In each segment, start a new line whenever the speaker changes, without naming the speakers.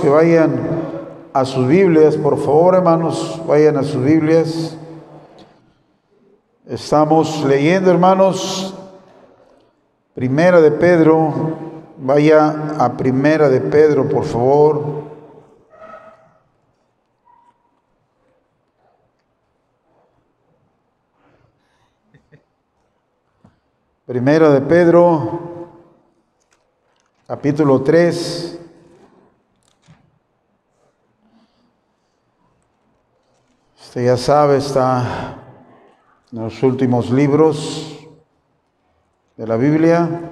que vayan a sus Biblias, por favor, hermanos, vayan a sus Biblias. Estamos leyendo, hermanos, Primera de Pedro. Vaya a Primera de Pedro, por favor. Primera de Pedro, capítulo 3. Usted ya sabe, está en los últimos libros de la Biblia.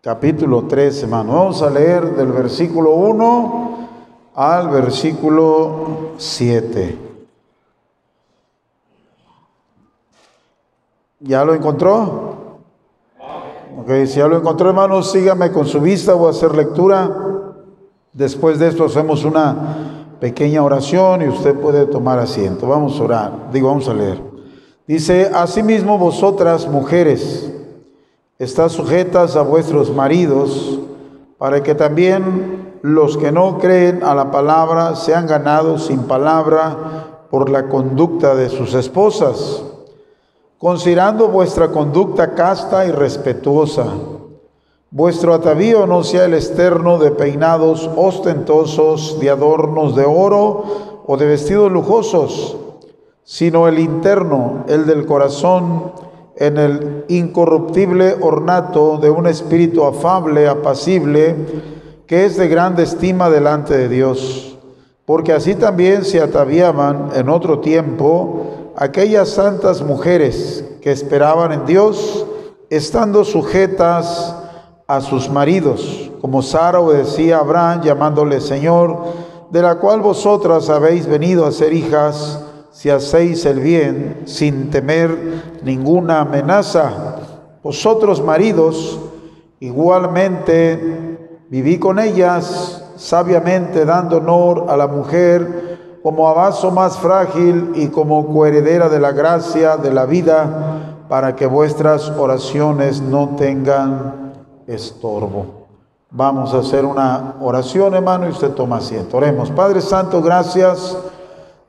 Capítulo 3, hermano. Vamos a leer del versículo 1 al versículo 7. ¿Ya lo encontró? Ok, si ya lo encontró, hermanos, sígame con su vista, a hacer lectura. Después de esto hacemos una pequeña oración y usted puede tomar asiento. Vamos a orar, digo, vamos a leer. Dice, asimismo vosotras, mujeres, estás sujetas a vuestros maridos, para que también los que no creen a la palabra sean ganados sin palabra por la conducta de sus esposas considerando vuestra conducta casta y respetuosa. Vuestro atavío no sea el externo de peinados ostentosos, de adornos de oro o de vestidos lujosos, sino el interno, el del corazón, en el incorruptible ornato de un espíritu afable, apacible, que es de grande estima delante de Dios. Porque así también se ataviaban en otro tiempo, aquellas santas mujeres que esperaban en Dios, estando sujetas a sus maridos, como Sara obedecía a Abraham llamándole Señor, de la cual vosotras habéis venido a ser hijas si hacéis el bien sin temer ninguna amenaza. Vosotros maridos, igualmente viví con ellas sabiamente dando honor a la mujer como a vaso más frágil y como coheredera de la gracia de la vida, para que vuestras oraciones no tengan estorbo. Vamos a hacer una oración, hermano, y usted toma asiento. Oremos. Padre Santo, gracias.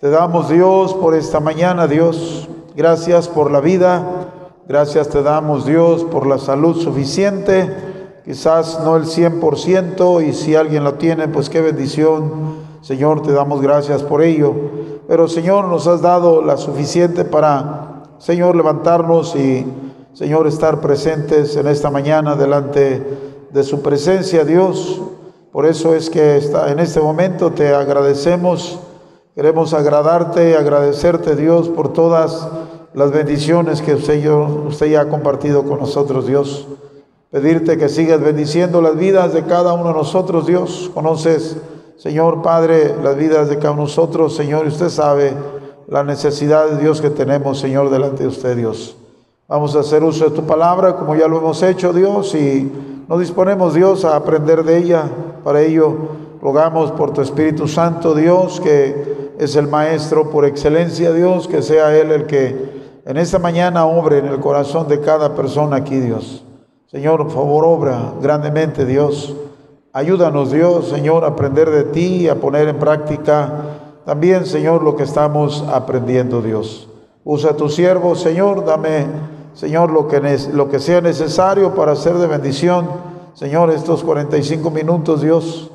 Te damos, Dios, por esta mañana, Dios. Gracias por la vida. Gracias te damos, Dios, por la salud suficiente. Quizás no el 100%, y si alguien lo tiene, pues qué bendición Señor, te damos gracias por ello. Pero Señor, nos has dado la suficiente para, Señor, levantarnos y, Señor, estar presentes en esta mañana delante de su presencia, Dios. Por eso es que está, en este momento te agradecemos. Queremos agradarte, agradecerte, Dios, por todas las bendiciones que usted, usted ya ha compartido con nosotros, Dios. Pedirte que sigas bendiciendo las vidas de cada uno de nosotros, Dios. Conoces Señor Padre, las vidas de cada uno de nosotros, Señor, usted sabe la necesidad de Dios que tenemos, Señor, delante de usted, Dios. Vamos a hacer uso de tu palabra como ya lo hemos hecho, Dios, y nos disponemos, Dios, a aprender de ella. Para ello, rogamos por tu Espíritu Santo, Dios, que es el Maestro por excelencia, Dios, que sea Él el que en esta mañana obre en el corazón de cada persona aquí, Dios. Señor, por favor, obra grandemente, Dios. Ayúdanos Dios, Señor, a aprender de ti y a poner en práctica también, Señor, lo que estamos aprendiendo, Dios. Usa a tu siervo, Señor, dame, Señor, lo que, lo que sea necesario para hacer de bendición, Señor, estos 45 minutos, Dios.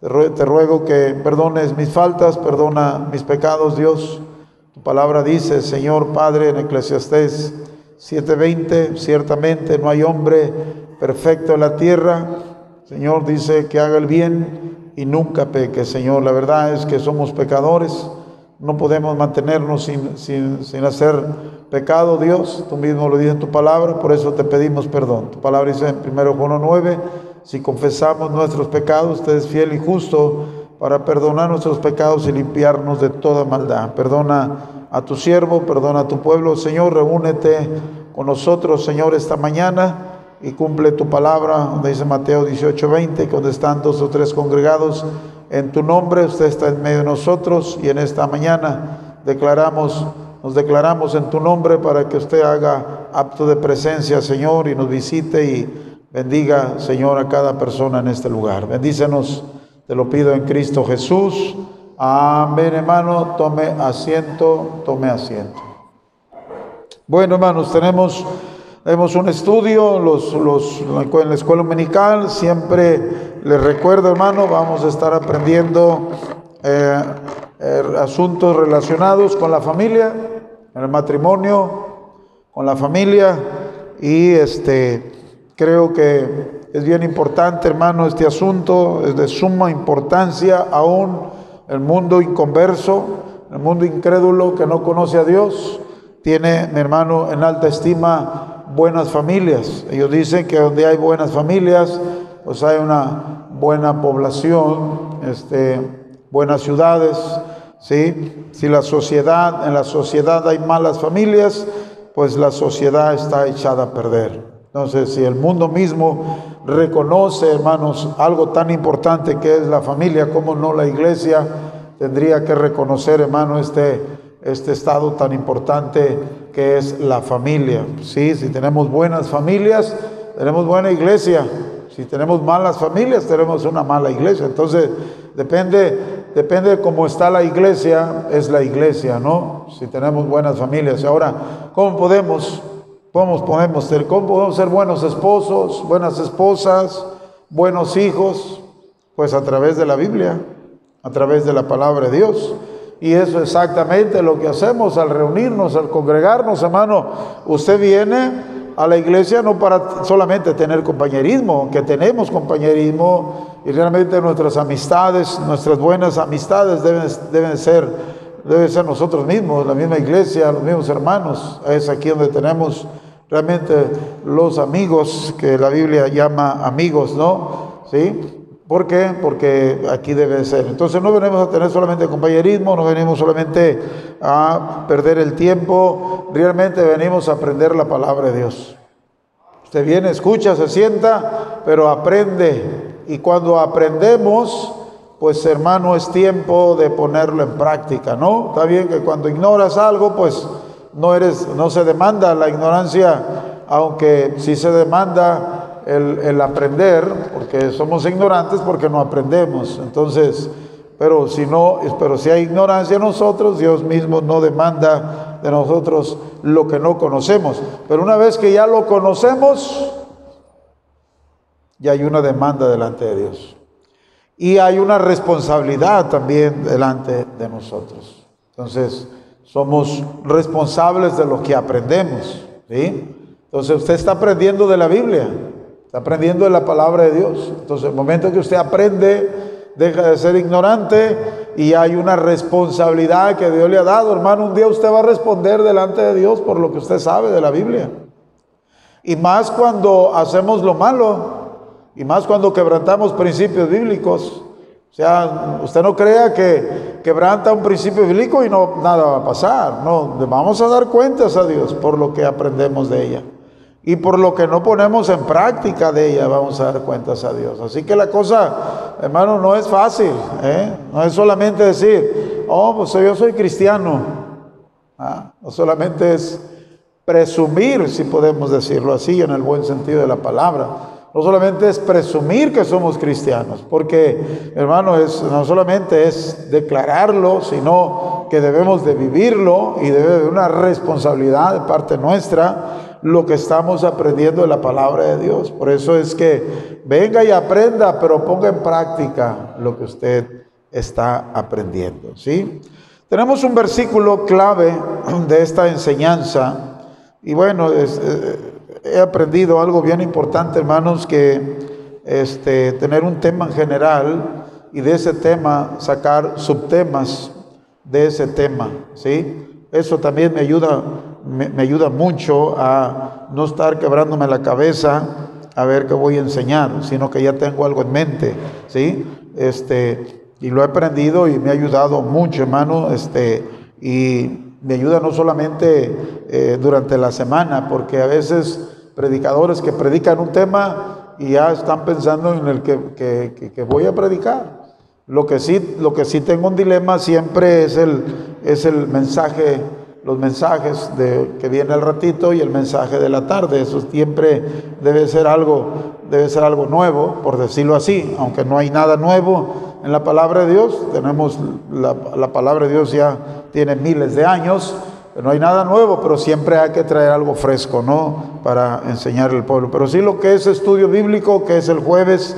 Te ruego que perdones mis faltas, perdona mis pecados, Dios. Tu palabra dice, Señor Padre, en Eclesiastés 7:20, ciertamente no hay hombre perfecto en la tierra Señor dice que haga el bien y nunca peque, Señor. La verdad es que somos pecadores, no podemos mantenernos sin, sin, hacer pecado, Dios. Tú mismo lo dices en tu palabra, por eso te pedimos perdón. Tu palabra dice en 1 Juan 9, si confesamos nuestros pecados, usted es fiel y justo para perdonar nuestros pecados y limpiarnos de toda maldad. Perdona a tu siervo, perdona a tu pueblo. Señor, reúnete con nosotros, Señor, esta mañana y cumple tu palabra, donde dice Mateo 18, 20, que donde están dos o tres congregados en tu nombre, usted está en medio de nosotros y en esta mañana declaramos nos declaramos en tu nombre para que usted haga apto de presencia, Señor, y nos visite y bendiga, Señor, a cada persona en este lugar. Bendícenos, te lo pido en Cristo Jesús. Amén, hermano. Tome asiento, tome asiento. Bueno, hermanos, tenemos, tenemos un estudio los, los, en la escuela dominical. Siempre les recuerdo, hermano, vamos a estar aprendiendo eh, eh, asuntos relacionados con la familia, el matrimonio, con la familia. Y este, creo que es bien importante, hermano, este asunto, es de suma importancia aún el mundo inconverso, el mundo incrédulo que no conoce a Dios, tiene, mi hermano, en alta estima buenas familias. Ellos dicen que donde hay buenas familias, pues hay una buena población, este, buenas ciudades, ¿sí? Si la sociedad, en la sociedad hay malas familias, pues la sociedad está echada a perder. Entonces, si el mundo mismo reconoce, hermanos, algo tan importante que es la familia, como no la iglesia tendría que reconocer, hermano, este, este estado tan importante que es la familia. Sí, si tenemos buenas familias, tenemos buena iglesia. Si tenemos malas familias, tenemos una mala iglesia. Entonces, depende, depende de cómo está la iglesia, es la iglesia, ¿no? Si tenemos buenas familias. Ahora, ¿cómo podemos ¿Cómo podemos ser? ¿Cómo podemos ser buenos esposos, buenas esposas, buenos hijos? Pues a través de la Biblia, a través de la palabra de Dios. Y eso es exactamente lo que hacemos al reunirnos, al congregarnos, hermano. Usted viene a la iglesia no para solamente tener compañerismo, que tenemos compañerismo y realmente nuestras amistades, nuestras buenas amistades deben, deben ser debe ser nosotros mismos, la misma iglesia, los mismos hermanos. Es aquí donde tenemos realmente los amigos que la Biblia llama amigos, ¿no? ¿Sí? ¿Por qué? Porque aquí debe ser. Entonces no venimos a tener solamente compañerismo, no venimos solamente a perder el tiempo, realmente venimos a aprender la palabra de Dios. Usted viene, escucha, se sienta, pero aprende. Y cuando aprendemos, pues hermano, es tiempo de ponerlo en práctica, ¿no? Está bien que cuando ignoras algo, pues no eres, no se demanda la ignorancia, aunque sí se demanda el, aprender, porque somos ignorantes porque no aprendemos. Entonces, pero si no, pero si hay ignorancia en nosotros, Dios mismo no demanda de nosotros lo que no conocemos. Pero una vez que ya lo conocemos, ya hay una demanda delante de Dios. Y hay una responsabilidad también delante de nosotros. Entonces, somos responsables de lo que aprendemos. ¿sí? Entonces, usted está aprendiendo de la Biblia, está aprendiendo de la palabra de Dios. Entonces, el momento que usted aprende, deja de ser ignorante y hay una responsabilidad que Dios le ha dado. Hermano, un día usted va a responder delante de Dios por lo que usted sabe de la Biblia. Y más cuando hacemos lo malo, y más cuando quebrantamos principios bíblicos. O sea, usted no crea que quebranta un principio bíblico y no nada va a pasar. No, vamos a dar cuentas a Dios por lo que aprendemos de ella. Y por lo que no ponemos en práctica de ella, vamos a dar cuentas a Dios. Así que la cosa, hermano, no es fácil. ¿eh? No es solamente decir, oh, pues yo soy cristiano. ¿Ah? No solamente es presumir, si podemos decirlo así, en el buen sentido de la palabra no solamente es presumir que somos cristianos, porque hermano, no solamente es declararlo, sino que debemos de vivirlo y debe haber una responsabilidad de parte nuestra lo que estamos aprendiendo de la palabra de Dios. Por eso es que venga y aprenda, pero ponga en práctica lo que usted está aprendiendo, ¿sí? Tenemos un versículo clave de esta enseñanza y bueno, eh, he aprendido algo bien importante, hermanos, que este, tener un tema en general y de ese tema sacar subtemas de ese tema, ¿sí? Eso también me ayuda, me, ayuda mucho a no estar quebrándome la cabeza a ver qué voy a enseñar, sino que ya tengo algo en mente, ¿sí? Este, y lo he aprendido y me ha ayudado mucho, hermano, este, y me ayuda no solamente eh, durante la semana, porque a veces predicadores que predican un tema y ya están pensando en el que, que, voy a predicar. Lo que, sí, lo que sí tengo un dilema siempre es el, es el mensaje los mensajes de, que viene al ratito y el mensaje de la tarde. Eso siempre debe ser algo, debe ser algo nuevo, por decirlo así, aunque no hay nada nuevo en la palabra de Dios. Tenemos la, la palabra de Dios ya tiene miles de años, no hay nada nuevo, pero siempre hay que traer algo fresco, ¿no? Para enseñar al pueblo. Pero sí lo que es estudio bíblico, que es el jueves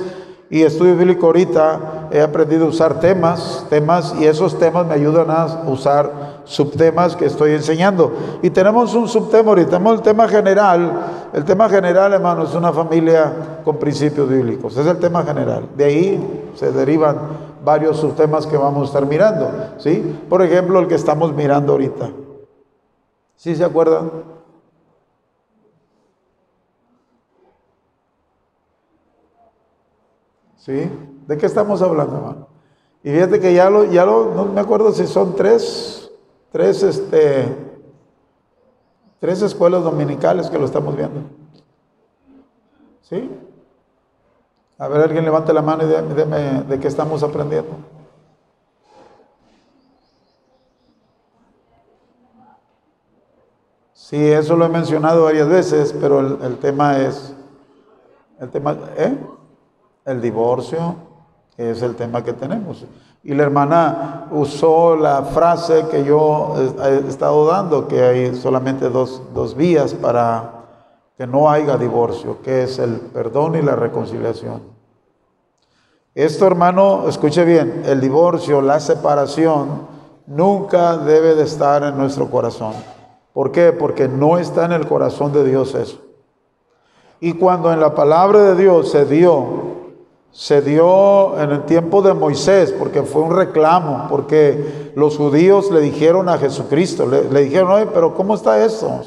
y estudio bíblico ahorita, he aprendido a usar temas, temas, y esos temas me ayudan a usar subtemas que estoy enseñando. Y tenemos un subtema ahorita, tenemos el tema general. El tema general, hermano, es una familia con principios bíblicos. Es el tema general. De ahí se derivan varios subtemas que vamos a estar mirando. ¿sí? Por ejemplo, el que estamos mirando ahorita. ¿Sí se acuerdan? ¿Sí? ¿De qué estamos hablando, hermano? Y fíjate que ya lo, ya lo, no me acuerdo si son tres, tres, este, tres escuelas dominicales que lo estamos viendo. ¿Sí? A ver, alguien levante la mano y dime de qué estamos aprendiendo. Sí, eso lo he mencionado varias veces, pero el, el tema es, el tema, ¿eh? El divorcio es el tema que tenemos. Y la hermana usó la frase que yo he estado dando, que hay solamente dos, dos vías para que no haya divorcio, que es el perdón y la reconciliación. Esto, hermano, escuche bien, el divorcio, la separación, nunca debe de estar en nuestro corazón. ¿Por qué? Porque no está en el corazón de Dios eso. Y cuando en la palabra de Dios se dio se dio en el tiempo de Moisés, porque fue un reclamo, porque los judíos le dijeron a Jesucristo, le, dijeron, oye, pero ¿cómo está eso?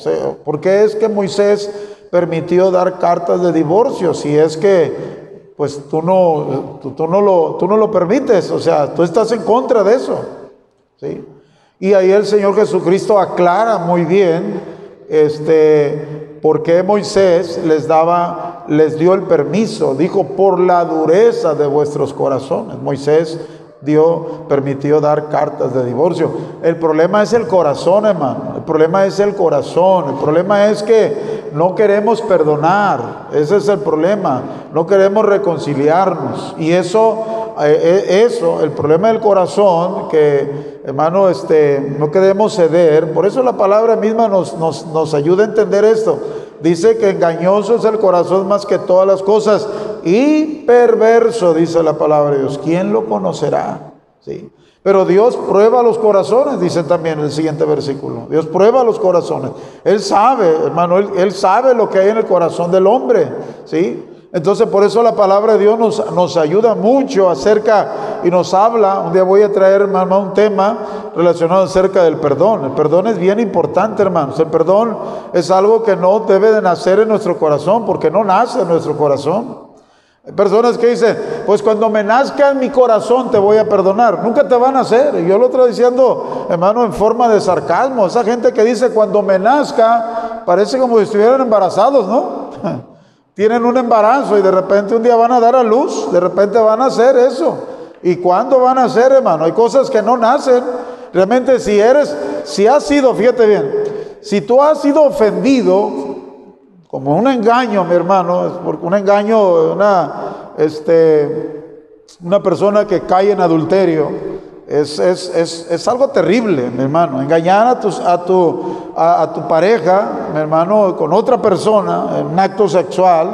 ¿Por qué es que Moisés permitió dar cartas de divorcio si es que pues tú no, tú, no, lo, tú no lo permites, o sea, tú estás en contra de eso? ¿sí? Y ahí el Señor Jesucristo aclara muy bien este, ¿Por qué Moisés les daba, les dio el permiso? Dijo, por la dureza de vuestros corazones. Moisés dio, permitió dar cartas de divorcio. El problema es el corazón, hermano. El problema es el corazón. El problema es que no queremos perdonar. Ese es el problema. No queremos reconciliarnos. Y eso, eso, el problema del corazón, que hermano, este, no queremos ceder. Por eso la palabra misma nos, nos, nos ayuda a entender esto. Dice que engañoso es el corazón más que todas las cosas y perverso, dice la palabra de Dios. ¿Quién lo conocerá? ¿Sí? Pero Dios prueba los corazones, dice también el siguiente versículo. Dios prueba los corazones. Él sabe, hermano, él, él sabe lo que hay en el corazón del hombre. ¿Sí? Entonces por eso la palabra de Dios nos, ayuda mucho acerca y nos habla. Un día voy a traer, hermano, un tema relacionado acerca del perdón. El perdón es bien importante, hermanos. El perdón es algo que no debe de nacer en nuestro corazón porque no nace en nuestro corazón. Hay personas que dicen, pues cuando me nazca en mi corazón te voy a perdonar. Nunca te van a hacer. Y yo lo estoy diciendo, hermano, en forma de sarcasmo. Esa gente que dice, cuando me nazca, parece como si estuvieran embarazados, ¿no? tienen un embarazo y de repente un día van a dar a luz, de repente van a hacer eso. ¿Y cuándo van a hacer, hermano? Hay cosas que no nacen. Realmente si eres, si has sido, fíjate bien, si tú has sido ofendido, como un engaño, mi hermano, porque un engaño, una, este, una persona que cae en adulterio, es, es, es, es, algo terrible, mi hermano. Engañar a, tus, a, tu, a, tu pareja, mi hermano, con otra persona, en un acto sexual,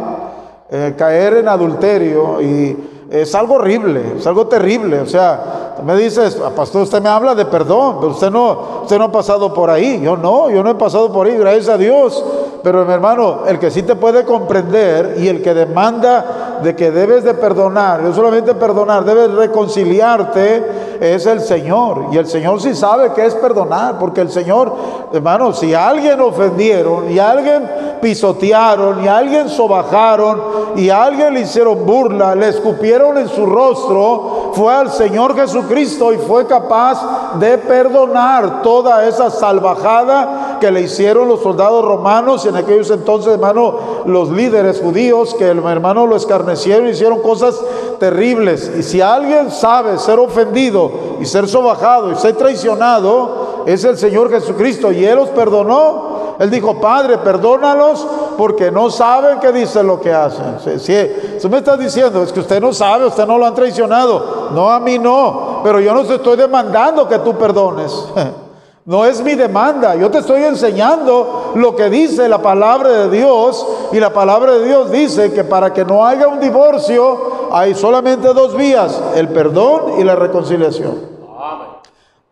eh, caer en adulterio y es algo horrible, es algo terrible. O sea, tú me dices, ah, pastor, usted me habla de perdón, pero usted no, usted no ha pasado por ahí. Yo no, yo no he pasado por ahí, gracias a Dios. Pero mi hermano, el que sí te puede comprender y el que demanda de que debes de perdonar, no solamente perdonar, debes reconciliarte, es el Señor. Y el Señor sí sabe que es perdonar, porque el Señor, hermano, si alguien ofendieron y alguien pisotearon y alguien sobajaron y alguien le hicieron burla, le escupieron en su rostro, fue al Señor Jesucristo y fue capaz de perdonar toda esa salvajada que le hicieron los soldados romanos y en aquellos entonces, hermano, los líderes judíos que hermano lo escarnecieron, hicieron cosas terribles. Y si alguien sabe ser ofendido y ser sobajado y ser traicionado, es el Señor Jesucristo y Él los perdonó. Él dijo, Padre, perdónalos porque no saben qué dicen lo que hacen. Si, me está diciendo, es que usted no sabe, usted no lo han traicionado. No, a mí no, pero yo no te estoy demandando que tú perdones. No es mi demanda, yo te estoy enseñando lo que dice la palabra de Dios y la palabra de Dios dice que para que no haya un divorcio hay solamente dos vías, el perdón y la reconciliación.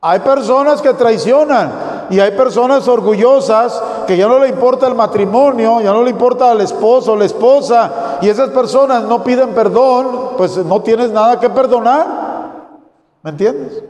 Hay personas que traicionan y hay personas orgullosas que ya no le importa el matrimonio, ya no le importa al esposo o la esposa y esas personas no piden perdón, pues no tienes nada que perdonar. ¿Me entiendes?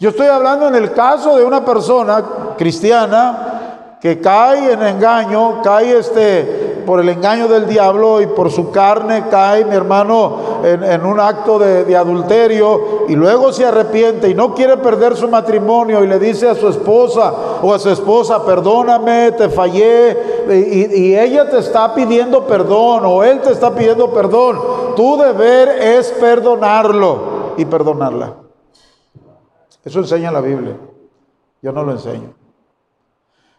Yo estoy hablando en el caso de una persona cristiana que cae en engaño, cae este por el engaño del diablo y por su carne cae, mi hermano, en, un acto de, adulterio y luego se arrepiente y no quiere perder su matrimonio y le dice a su esposa o a su esposa, perdóname, te fallé y, y ella te está pidiendo perdón o él te está pidiendo perdón. Tu deber es perdonarlo y perdonarla. Eso enseña la Biblia. Yo no lo enseño.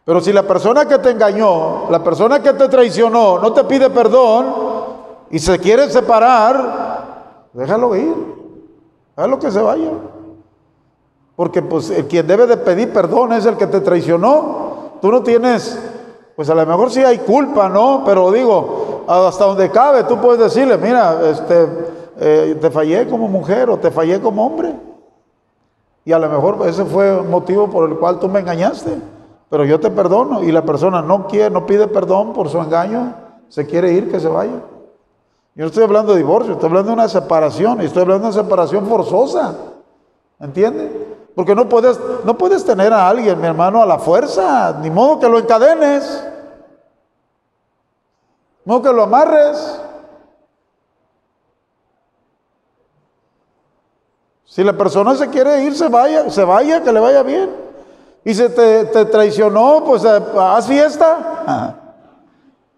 Pero si la persona que te engañó, la persona que te traicionó, no te pide perdón y se quiere separar, déjalo ir. Déjalo que se vaya. Porque pues el quien debe de pedir perdón es el que te traicionó. Tú no tienes, pues a lo mejor sí hay culpa, ¿no? Pero digo, hasta donde cabe, tú puedes decirle, mira, este, eh, te fallé como mujer o te fallé como hombre. Y a lo mejor ese fue un motivo por el cual tú me engañaste. Pero yo te perdono. Y la persona no quiere, no pide perdón por su engaño. Se quiere ir, que se vaya. Yo no estoy hablando de divorcio, estoy hablando de una separación. Y estoy hablando de una separación forzosa. ¿Entiendes? Porque no puedes, no puedes tener a alguien, mi hermano, a la fuerza. Ni modo que lo encadenes. Ni modo que lo amarres. Si la persona se quiere ir, se vaya, se vaya, que le vaya bien. Y se te, traicionó, pues eh, haz fiesta.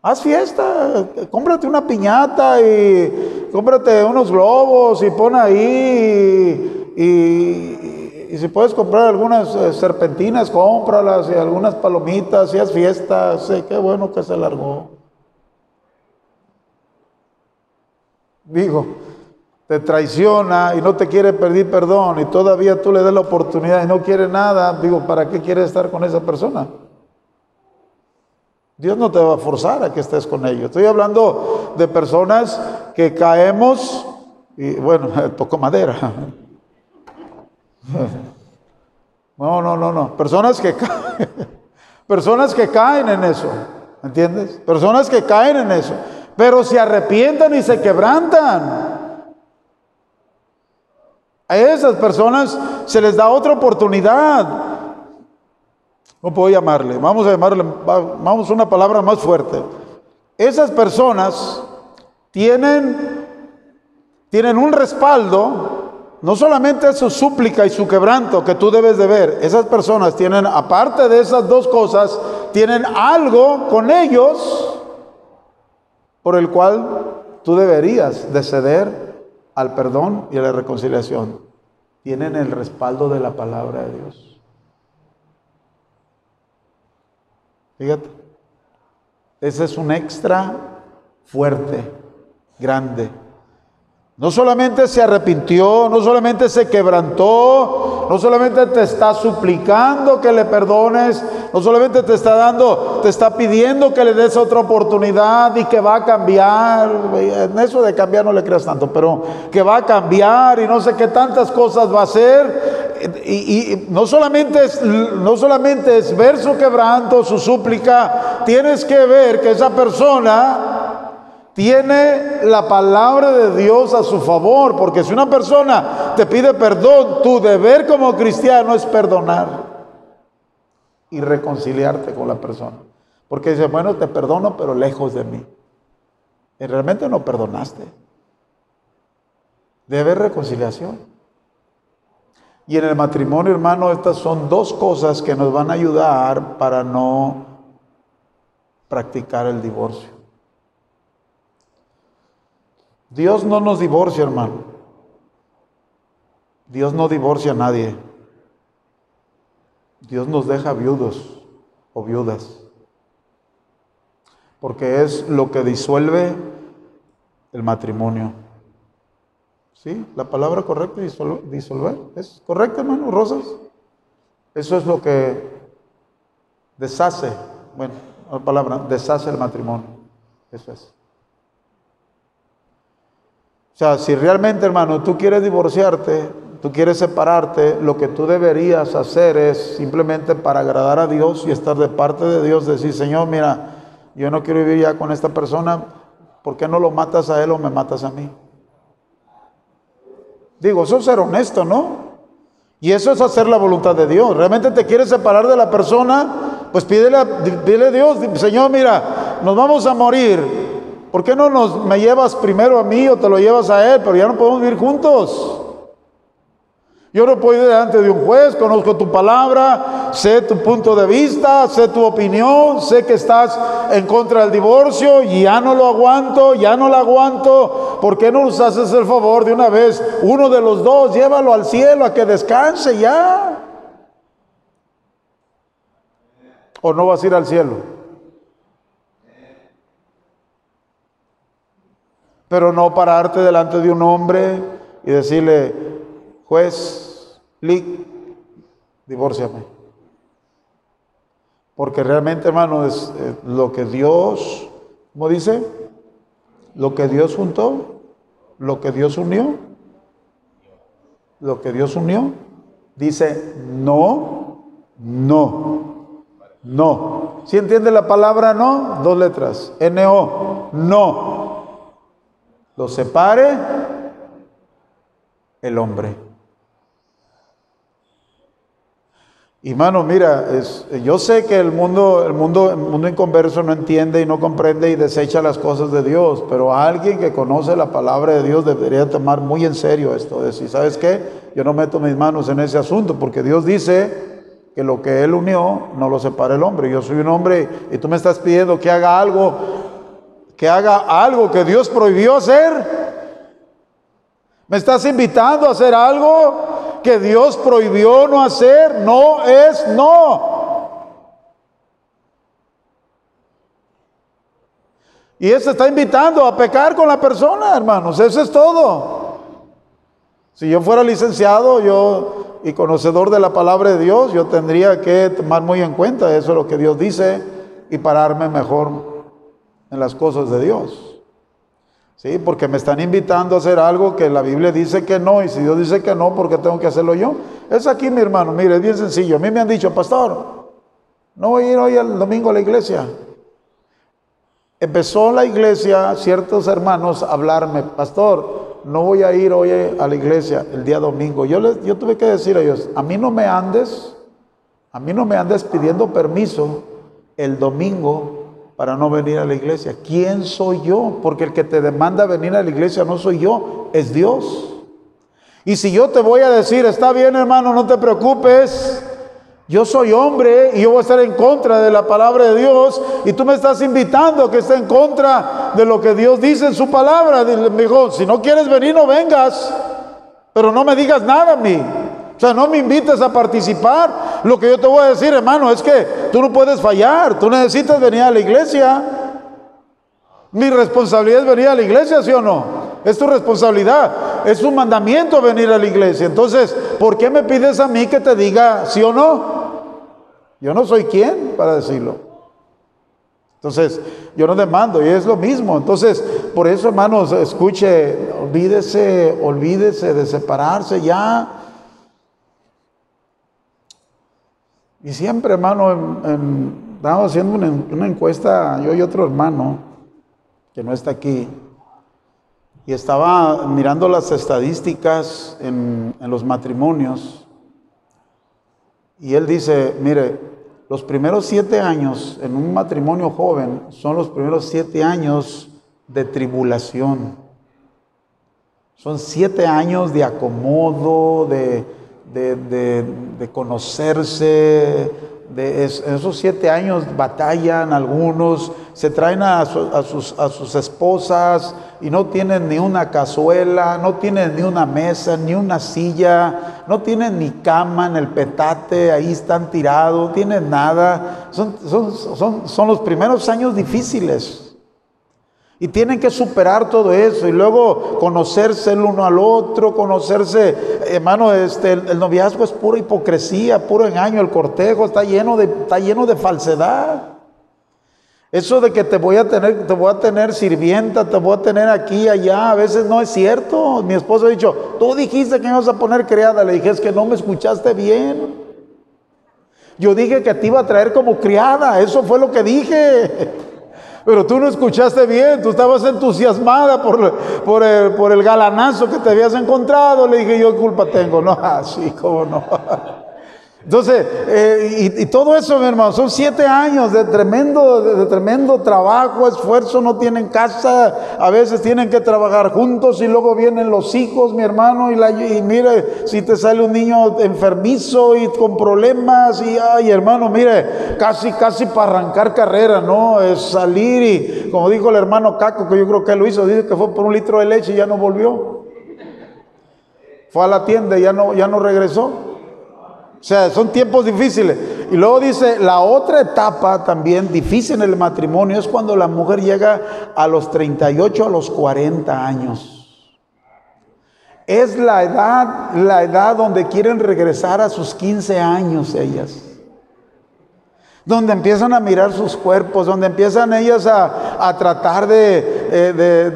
Haz fiesta, cómprate una piñata y cómprate unos globos y pon ahí y, si puedes comprar algunas eh, serpentinas, cómpralas y algunas palomitas y haz fiesta. Sé qué bueno que se largó. Digo, te traiciona y no te quiere pedir perdón y todavía tú le das la oportunidad y no quiere nada, digo, ¿para qué quieres estar con esa persona? Dios no te va a forzar a que estés con ellos. Estoy hablando de personas que caemos y bueno, toco madera. No, no, no, no. Personas que caen, personas que caen en eso, ¿entiendes? Personas que caen en eso, pero se arrepientan y se quebrantan. A esas personas se les da otra oportunidad. ¿Cómo puedo llamarle? Vamos a llamarle, vamos a una palabra más fuerte. Esas personas tienen, tienen un respaldo, no solamente su súplica y su quebranto que tú debes de ver, esas personas tienen, aparte de esas dos cosas, tienen algo con ellos por el cual tú deberías de ceder al perdón y a la reconciliación, tienen el respaldo de la palabra de Dios. Fíjate, ese es un extra fuerte, grande. No solamente se arrepintió, no solamente se quebrantó, no solamente te está suplicando que le perdones, no solamente te está dando, te está pidiendo que le des otra oportunidad y que va a cambiar. En eso de cambiar no le creas tanto, pero que va a cambiar y no sé qué tantas cosas va a hacer. Y, no, solamente es, no solamente es ver su quebranto, su súplica, tienes que ver que esa persona tiene la palabra de Dios a su favor, porque si una persona te pide perdón, tu deber como cristiano es perdonar y reconciliarte con la persona. Porque dice, bueno, te perdono, pero lejos de mí. Realmente no perdonaste. Debe haber reconciliación. Y en el matrimonio, hermano, estas son dos cosas que nos van a ayudar para no practicar el divorcio. Dios no nos divorcia, hermano. Dios no divorcia a nadie. Dios nos deja viudos o viudas. Porque es lo que disuelve el matrimonio. ¿Sí? La palabra correcta, disolver. ¿Es correcta, hermano Rosas? Eso es lo que deshace, bueno, la palabra, deshace el matrimonio. Eso es. O sea, si realmente, hermano, tú quieres divorciarte, tú quieres separarte, lo que tú deberías hacer es simplemente para agradar a Dios y estar de parte de Dios, decir, Señor, mira, yo no quiero vivir ya con esta persona, ¿por qué no lo matas a él o me matas a mí? Digo, eso es ser honesto, ¿no? Y eso es hacer la voluntad de Dios. Realmente te quieres separar de la persona, pues pídele, pídele a Dios, Señor, mira, nos vamos a morir. ¿Por qué no nos, me llevas primero a mí o te lo llevas a él? Pero ya no podemos vivir juntos. Yo no puedo ir delante de un juez, conozco tu palabra, sé tu punto de vista, sé tu opinión, sé que estás en contra del divorcio y ya no lo aguanto, ya no lo aguanto. ¿Por qué no nos haces el favor de una vez? Uno de los dos, llévalo al cielo a que descanse ya. ¿O no vas a ir al cielo? Pero no pararte delante de un hombre y decirle, juez, Lick, divórciame. Porque realmente, hermano, es eh, lo que Dios, ¿cómo dice? Lo que Dios juntó, lo que Dios unió, lo que Dios unió, dice no, no, no. ¿Sí entiende la palabra no? Dos letras, N-O, no lo separe el hombre. Y mano, mira, yo sé que el mundo, el mundo, el mundo inconverso no entiende y no comprende y desecha las cosas de Dios, pero alguien que conoce la palabra de Dios debería tomar muy en serio esto, decir, ¿sabes qué? Yo no meto mis manos en ese asunto, porque Dios dice que lo que Él unió no lo separa el hombre. Yo soy un hombre y tú me estás pidiendo que haga algo que haga algo que Dios prohibió hacer? ¿Me estás invitando a hacer algo que Dios prohibió no hacer? No es no. Y se está invitando a pecar con la persona, hermanos. Eso es todo. Si yo fuera licenciado yo y conocedor de la palabra de Dios, yo tendría que tomar muy en cuenta eso, lo que Dios dice, y pararme mejor en las cosas de Dios. Sí, porque me están invitando a hacer algo que la Biblia dice que no, y si Dios dice que no, ¿por qué tengo que hacerlo yo? Es aquí, mi hermano, mire, es bien sencillo. A mí me han dicho, pastor, no voy a ir hoy al domingo a la iglesia. Empezó la iglesia, ciertos hermanos, a hablarme, pastor, no voy a ir hoy a la iglesia el día domingo. Yo, les, yo tuve que decir a ellos, a mí no me andes, a mí no me andes pidiendo permiso el domingo para no venir a la iglesia. ¿Quién soy yo? Porque el que te demanda venir a la iglesia no soy yo, es Dios. Y si yo te voy a decir, está bien hermano, no te preocupes, yo soy hombre y yo voy a estar en contra de la palabra de Dios y tú me estás invitando a que esté en contra de lo que Dios dice en su palabra. Dijo, si no quieres venir, no vengas, pero no me digas nada a mí. O sea, no me invites a participar. Lo que yo te voy a decir, hermano, es que tú no puedes fallar. Tú necesitas venir a la iglesia. Mi responsabilidad es venir a la iglesia, ¿sí o no? Es tu responsabilidad. Es un mandamiento venir a la iglesia. Entonces, ¿por qué me pides a mí que te diga sí o no? Yo no soy quien para decirlo. Entonces, yo no demando y es lo mismo. Entonces, por eso, hermanos, escuche, olvídese, olvídese de separarse ya. Y siempre, hermano, estamos haciendo una, encuesta, yo y otro hermano, que no está aquí, y estaba mirando las estadísticas en, en los matrimonios, y él dice, mire, los primeros siete años en un matrimonio joven son los primeros siete años de tribulación. Son siete años de acomodo, de, de, conocerse, de esos siete años batallan algunos, se traen a, sus, a, sus, esposas y no tienen ni una cazuela, no tienen ni una mesa, ni una silla, no tienen ni cama en el petate, ahí están tirados, no tienen nada. Son, son, son los primeros años difíciles. Y tienen que superar todo eso y luego conocerse el uno al otro, conocerse, hermano, este, el, noviazgo es pura hipocresía, puro engaño, el cortejo está lleno de, está lleno de falsedad. Eso de que te voy a tener, te voy a tener sirvienta, te voy a tener aquí allá, a veces no es cierto. Mi esposo ha dicho, tú dijiste que me ibas a poner criada, le dije, es que no me escuchaste bien. Yo dije que te iba a traer como criada, eso fue lo que dije. Pero tú no escuchaste bien, tú estabas entusiasmada por, el, por el galanazo que te habías encontrado. Le dije, yo culpa tengo. No, así como no. Entonces, eh, y, todo eso, mi hermano, son siete años de tremendo, de, tremendo trabajo, esfuerzo, no tienen casa, a veces tienen que trabajar juntos y luego vienen los hijos, mi hermano, y, mire, si te sale un niño enfermizo y con problemas, y ay, hermano, mire, casi, casi para arrancar carrera, ¿no? Es salir y, como dijo el hermano Caco, que yo creo que lo hizo, dice que fue por un litro de leche y ya no volvió. Fue a la tienda y ya no, ya no regresó. O sea, son tiempos difíciles. Y luego dice, la otra etapa también difícil en el matrimonio es cuando la mujer llega a los 38, a los 40 años. Es la edad, la edad donde quieren regresar a sus 15 años ellas donde empiezan a mirar sus cuerpos, donde empiezan ellas a, tratar de, eh,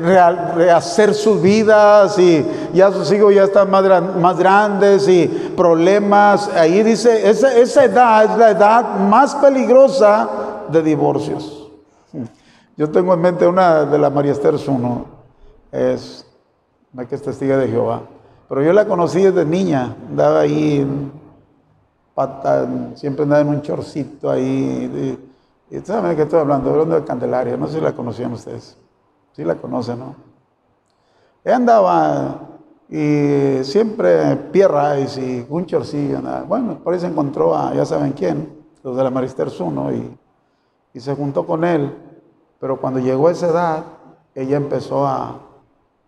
rehacer sus vidas y ya sus hijos ya están más, más grandes y problemas. Ahí dice, esa, esa edad es la edad más peligrosa de divorcios. Yo tengo en mente una de la María Esther Zuno, es, una que es testiga de Jehová, pero yo la conocí desde niña, andaba ahí siempre andaba en un chorcito ahí. Y, ¿Saben de qué estoy hablando? Hablando de Candelaria, no sé si la conocían ustedes. Sí la conocen, ¿no? Ella andaba y siempre pierra y un chorcillo. Bueno, por ahí se encontró a, ya saben quién, los de la Marister Zuno, y, y se juntó con él. Pero cuando llegó a esa edad, ella empezó a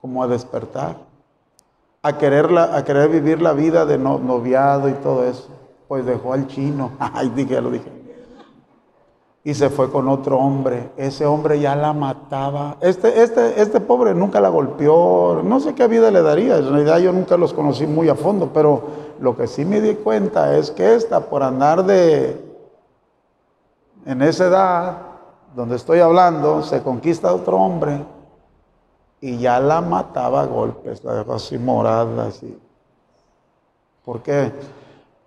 como a despertar, a, quererla, a querer vivir la vida de noviado y todo eso pues dejó al chino. Ay, dije, lo dije. Y se fue con otro hombre. Ese hombre ya la mataba. Este, este, este pobre nunca la golpeó. No sé qué vida le daría. En realidad yo nunca los conocí muy a fondo. Pero lo que sí me di cuenta es que esta, por andar de en esa edad donde estoy hablando, se conquista a otro hombre y ya la mataba a golpes. La dejó así morada, así. ¿Por qué?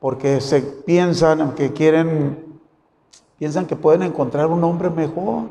porque se piensan que quieren, piensan que pueden encontrar un hombre mejor.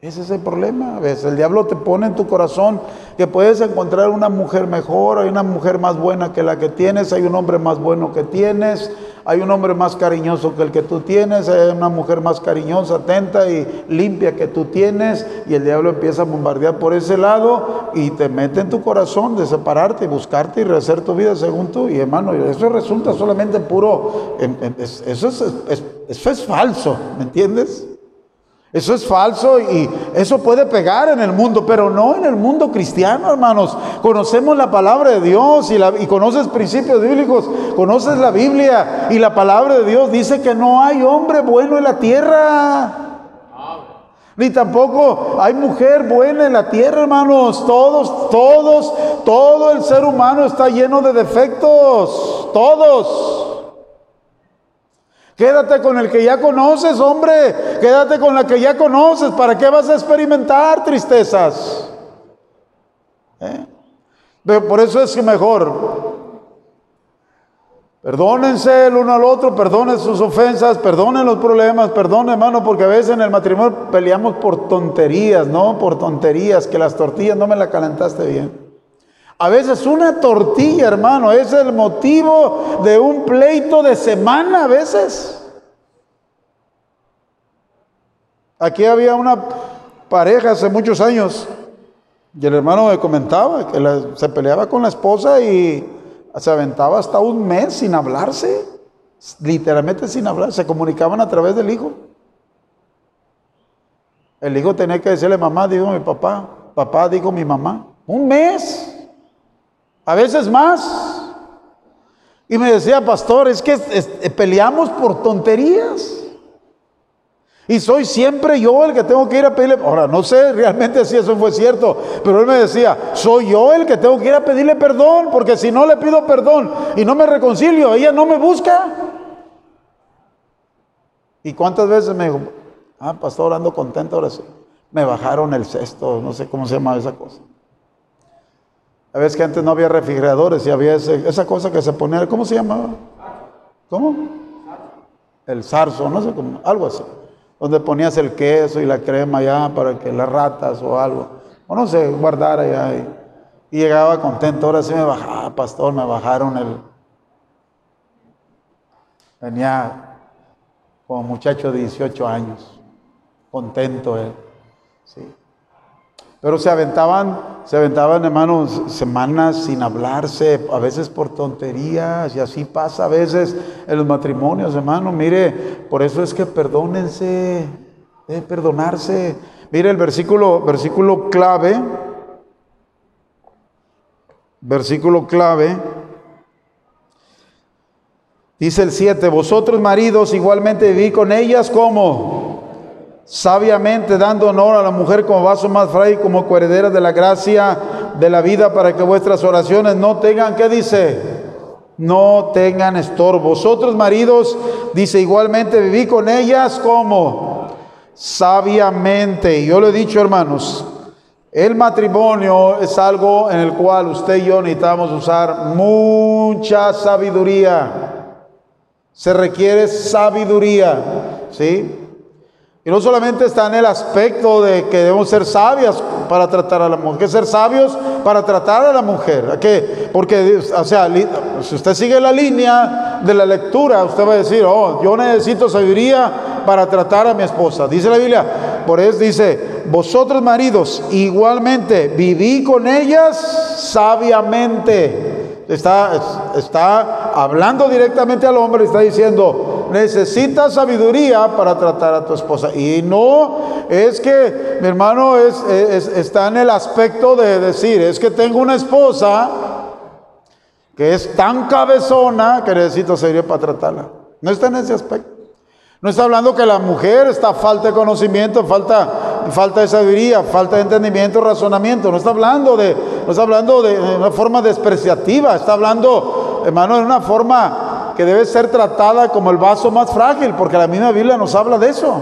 Ese es el problema. A el diablo te pone en tu corazón que puedes encontrar una mujer mejor, hay una mujer más buena que la que tienes, hay un hombre más bueno que tienes, hay un hombre más cariñoso que el que tú tienes, hay una mujer más cariñosa, atenta y limpia que tú tienes, y el diablo empieza a bombardear por ese lado y te mete en tu corazón de separarte y buscarte y rehacer tu vida según tú. Y hermano, eso resulta solamente puro, eso eso es falso, ¿me entiendes? Eso es falso y eso puede pegar en el mundo, pero no en el mundo cristiano, hermanos. Conocemos la palabra de Dios y, conoces principios bíblicos, conoces la Biblia y la palabra de Dios dice que no hay hombre bueno en la tierra. Ni tampoco hay mujer buena en la tierra, hermanos. Todos, todos, todo el ser humano está lleno de defectos. Todos. Quédate con el que ya conoces, hombre. Quédate con la que ya conoces. ¿Para qué vas a experimentar tristezas? ¿Eh? Por eso es que mejor. Perdónense el uno al otro, perdonen sus ofensas, perdonen los problemas, perdonen hermano, porque a veces en el matrimonio peleamos por tonterías, ¿no? Por tonterías, que las tortillas no me las calentaste bien. A veces una tortilla, hermano, es el motivo de un pleito de semana a veces. Aquí había una pareja hace muchos años y el hermano me comentaba que se peleaba con la esposa y se aventaba hasta un mes sin hablarse. literalmente sin hablar, se comunicaban a través del hijo. El hijo tenía que decirle, mamá, dijo mi papá, papá, dijo mi mamá. Un mes, a veces más. Y me decía, pastor, es que peleamos por tonterías. Y soy siempre yo el que tengo que ir a pedirle. Ahora, no sé realmente si eso fue cierto, pero él me decía, soy yo el que tengo que ir a pedirle perdón, porque si no le pido perdón y no me reconcilio, ella no me busca. ¿Y cuántas veces me dijo, ah, pastor, ando contento ahora sí? Me bajaron el cesto, no sé cómo se llama esa cosa. A veces que antes no había refrigeradores y había esa cosa que se ponía, ¿cómo se llamaba? ¿Cómo? El zarzo, no sé cómo, algo así donde ponías el queso y la crema ya para que las ratas o algo, o no sé, guardara ya. Y, y llegaba contento, ahora sí me bajaba, pastor, me bajaron el... Venía como muchacho de 18 años, contento él, sí. Pero se aventaban, se aventaban, hermanos, semanas sin hablarse, a veces por tonterías, y así pasa a veces en los matrimonios, hermano. Mire, por eso es que perdónense, eh, perdonarse. Mire el versículo, versículo clave, versículo clave. Dice el 7, vosotros maridos igualmente viví con ellas como sabiamente dando honor a la mujer como vaso más frágil, como coheredera de la gracia de la vida, para que vuestras oraciones no tengan, ¿qué dice? No tengan estorbo. Vosotros maridos, dice igualmente, viví con ellas como sabiamente. Yo lo he dicho, hermanos, el matrimonio es algo en el cual usted y yo necesitamos usar mucha sabiduría. Se requiere sabiduría, ¿sí? Y no solamente está en el aspecto de que debemos ser sabias para tratar a la mujer, que ser sabios para tratar a la mujer. que Porque, o sea, si usted sigue la línea de la lectura, usted va a decir, oh, yo necesito sabiduría para tratar a mi esposa. Dice la Biblia, por eso dice, vosotros maridos, igualmente viví con ellas sabiamente. Está, está hablando directamente al hombre está diciendo, necesitas sabiduría para tratar a tu esposa. Y no es que, mi hermano, es, está en el aspecto de decir, es que tengo una esposa que es tan cabezona que necesito sabiduría para tratarla. No está en ese aspecto. No está hablando que la mujer está falta de conocimiento, falta, falta de sabiduría, falta de entendimiento, razonamiento. No está hablando de, no está hablando de una forma despreciativa. Está hablando, hermano, de una forma que debe ser tratada como el vaso más frágil, porque la misma Biblia nos habla de eso.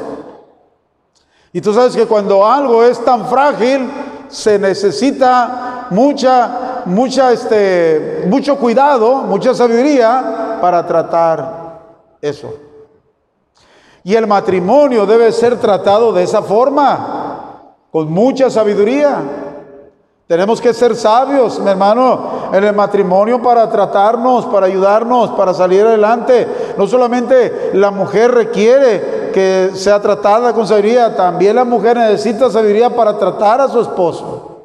Y tú sabes que cuando algo es tan frágil, se necesita mucha, mucha, este, mucho cuidado, mucha sabiduría para tratar eso. Y el matrimonio debe ser tratado de esa forma, con mucha sabiduría. Tenemos que ser sabios, mi hermano, en el matrimonio para tratarnos, para ayudarnos, para salir adelante. No solamente la mujer requiere que sea tratada con sabiduría, también la mujer necesita sabiduría para tratar a su esposo.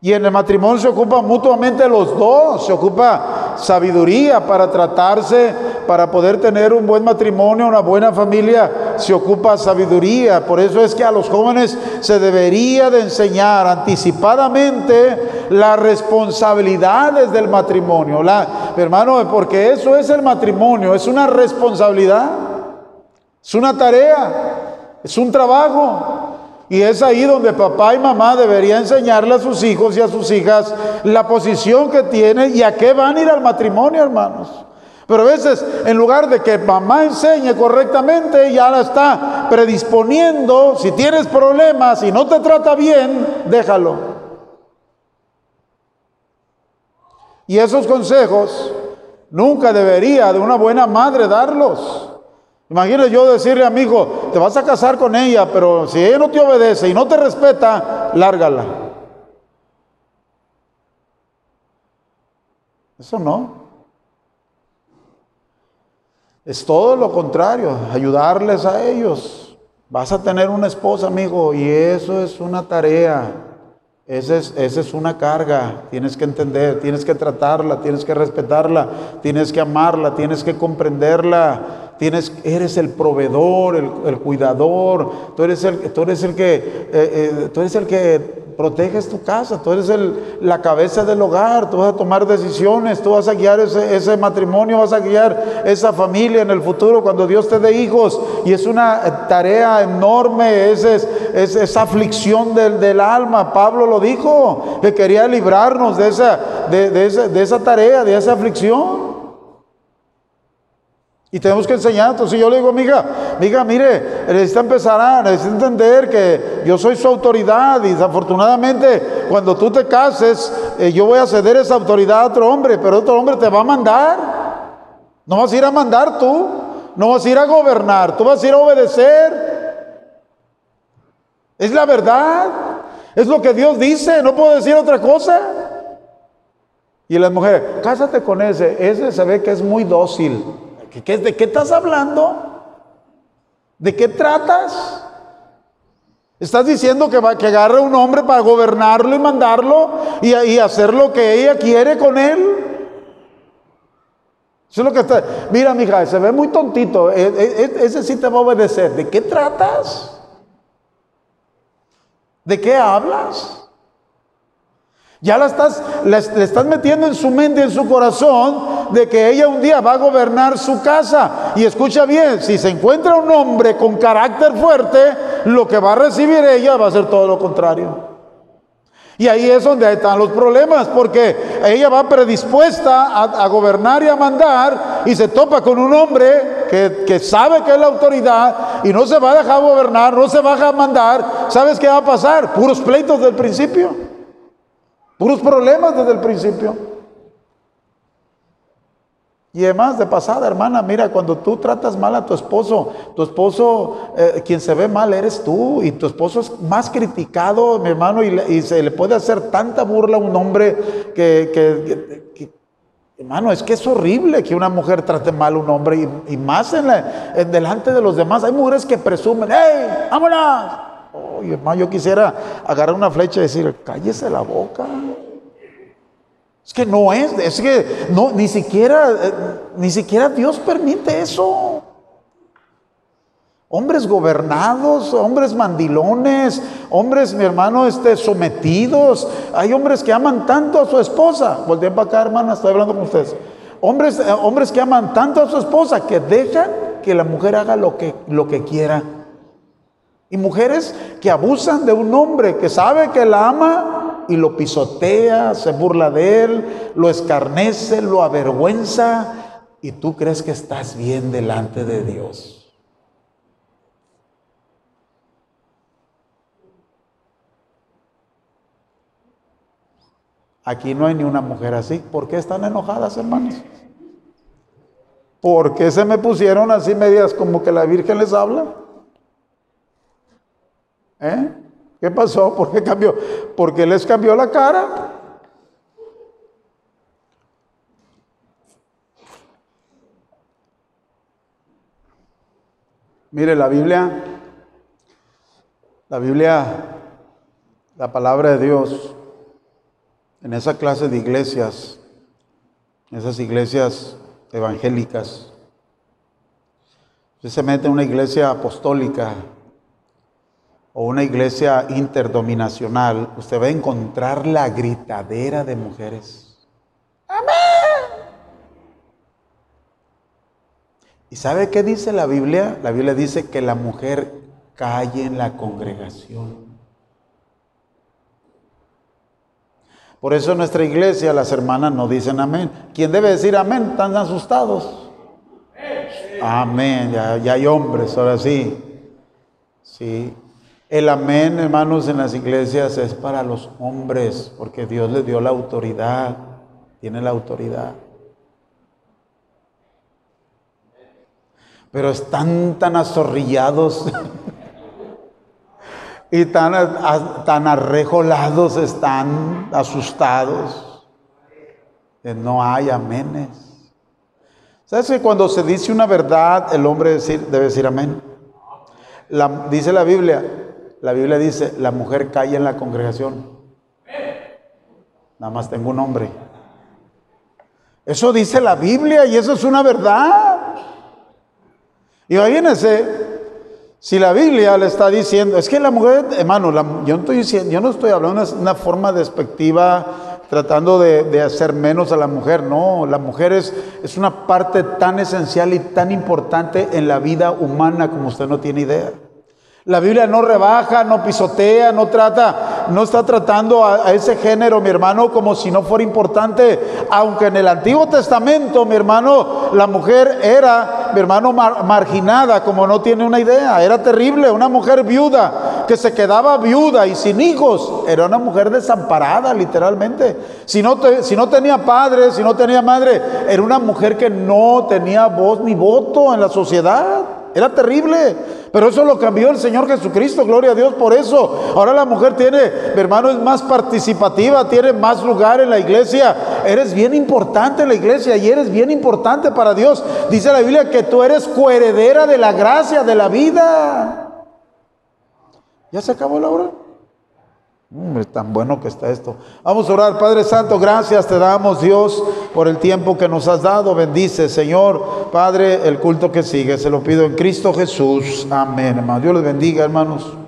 Y en el matrimonio se ocupan mutuamente los dos, se ocupa sabiduría para tratarse, para poder tener un buen matrimonio, una buena familia, se ocupa sabiduría. Por eso es que a los jóvenes se debería de enseñar anticipadamente las responsabilidades del matrimonio. La, hermano, porque eso es el matrimonio, es una responsabilidad, es una tarea, es un trabajo. Y es ahí donde papá y mamá deberían enseñarle a sus hijos y a sus hijas la posición que tienen y a qué van a ir al matrimonio, hermanos. Pero a veces, en lugar de que mamá enseñe correctamente, ya la está predisponiendo. Si tienes problemas y no te trata bien, déjalo. Y esos consejos nunca debería de una buena madre darlos. Imagínate yo decirle a mi hijo, te vas a casar con ella, pero si ella no te obedece y no te respeta, lárgala. Eso no. Es todo lo contrario, ayudarles a ellos. Vas a tener una esposa, amigo, y eso es una tarea. Esa es, esa es una carga, tienes que entender, tienes que tratarla, tienes que respetarla, tienes que amarla, tienes que comprenderla, tienes, eres el proveedor, el, cuidador, tú eres el, tú eres el que, eh, eh, tú eres el que proteges tu casa, tú eres el, la cabeza del hogar, tú vas a tomar decisiones, tú vas a guiar ese, matrimonio, vas a guiar esa familia en el futuro cuando Dios te dé hijos. Y es una tarea enorme, es, es, esa aflicción del, del, alma. Pablo lo dijo, que quería librarnos de esa, de, de, esa, de esa tarea, de esa aflicción. Y tenemos que enseñar. Entonces yo le digo, amiga, amiga, mire, necesita empezar a, necesita entender que yo soy su autoridad y desafortunadamente cuando tú te cases, eh, yo voy a ceder esa autoridad a otro hombre, pero otro hombre te va a mandar. No vas a ir a mandar tú, no vas a ir a gobernar, tú vas a ir a obedecer. Es la verdad, es lo que Dios dice, no puedo decir otra cosa. Y la mujer, cásate con ese, ese se ve que es muy dócil. ¿De qué estás hablando? ¿De qué tratas? ¿Estás diciendo que, va, que agarre un hombre para gobernarlo y mandarlo y, hacer lo que ella quiere con él? Eso es lo que está. Mira, mija, se ve muy tontito. E, e, e, ese sí te va a obedecer. ¿De qué tratas? ¿De qué hablas? Ya la estás, le, estás metiendo en su mente, en su corazón, de que ella un día va a gobernar su casa. Y escucha bien, si se encuentra un hombre con carácter fuerte, lo que va a recibir ella va a ser todo lo contrario. Y ahí es donde están los problemas, porque ella va predispuesta a, gobernar y a mandar y se topa con un hombre que, que, sabe que es la autoridad y no se va a dejar gobernar, no se va a dejar mandar. ¿Sabes qué va a pasar? Puros pleitos del principio. Puros problemas desde el principio. Y además de pasada, hermana, mira, cuando tú tratas mal a tu esposo, tu esposo, eh, quien se ve mal eres tú, y tu esposo es más criticado, mi hermano, y, se le puede hacer tanta burla a un hombre que, hermano, es que es horrible que una mujer trate mal a un hombre, y, más en, delante de los demás. Hay mujeres que presumen, ¡hey, vámonos! Oye, hermano, yo quisiera agarrar una flecha y decir, cállese la boca. Es que no es, es que no, ni siquiera, eh, ni siquiera Dios permite eso. Hombres gobernados, hombres mandilones, hombres, mi hermano, este, sometidos. Hay hombres que aman tanto a su esposa. Volteen para acá, hermana, estoy hablando con ustedes. Hombres, eh, hombres que aman tanto a su esposa que dejan que la mujer haga lo que, lo que quiera. Y mujeres que abusan de un hombre que sabe que la ama y lo pisotea, se burla de él, lo escarnece, lo avergüenza y tú crees que estás bien delante de Dios. Aquí no hay ni una mujer así. ¿Por qué están enojadas, hermanos? ¿Por qué se me pusieron así medias como que la Virgen les habla? ¿Eh? ¿Qué pasó? ¿Por qué cambió? Porque les cambió la cara. Mire, la Biblia, la Biblia, la palabra de Dios, en esa clase de iglesias, esas iglesias evangélicas, usted se mete en una iglesia apostólica, o una iglesia interdominacional, usted va a encontrar la gritadera de mujeres. Amén. ¿Y sabe qué dice la Biblia? La Biblia dice que la mujer calle en la congregación. Por eso en nuestra iglesia las hermanas no dicen amén. ¿Quién debe decir amén? Están asustados. Amén, ya, ya hay hombres, ahora sí. Sí, el amén, hermanos, en las iglesias es para los hombres, porque Dios les dio la autoridad, tiene la autoridad. Pero están tan azorrillados y tan, arrejolados, están asustados. No hay aménes. ¿Sabes que cuando se dice una verdad, el hombre debe decir amén? dice la Biblia, la Biblia dice, la mujer calla en la congregación. nada más tengo un hombre. Eso dice la Biblia y eso es una verdad. Y imagínense, si la Biblia le está diciendo, es que la mujer, hermano, yo, no estoy diciendo, yo no estoy hablando de una forma despectiva tratando de, hacer menos a la mujer, no, la mujer es, es una parte tan esencial y tan importante en la vida humana como usted no tiene idea. La Biblia no rebaja, no pisotea, no trata, no está tratando a, ese género, mi hermano, como si no fuera importante. Aunque en el Antiguo Testamento, mi hermano, la mujer era, mi hermano, marginada, como no tiene una idea. Era terrible, una mujer viuda que se quedaba viuda y sin hijos. Era una mujer desamparada, literalmente. Si no, si no tenía padre, si no tenía madre, era una mujer que no tenía voz ni voto en la sociedad. Era terrible. Pero eso lo cambió el Señor Jesucristo, gloria a Dios por eso. Ahora la mujer tiene, mi hermano, es más participativa, tiene más lugar en la iglesia. Eres bien importante en la iglesia y eres bien importante para Dios. Dice la Biblia que tú eres coheredera de la gracia, de la vida. ¿Ya se acabó la hora? Es tan bueno que está esto. Vamos a orar, Padre Santo, gracias te damos, Dios, por el tiempo que nos has dado. Bendice, Señor, Padre, el culto que sigue. Se lo pido en Cristo Jesús. Amén, hermano. Dios les bendiga, hermanos.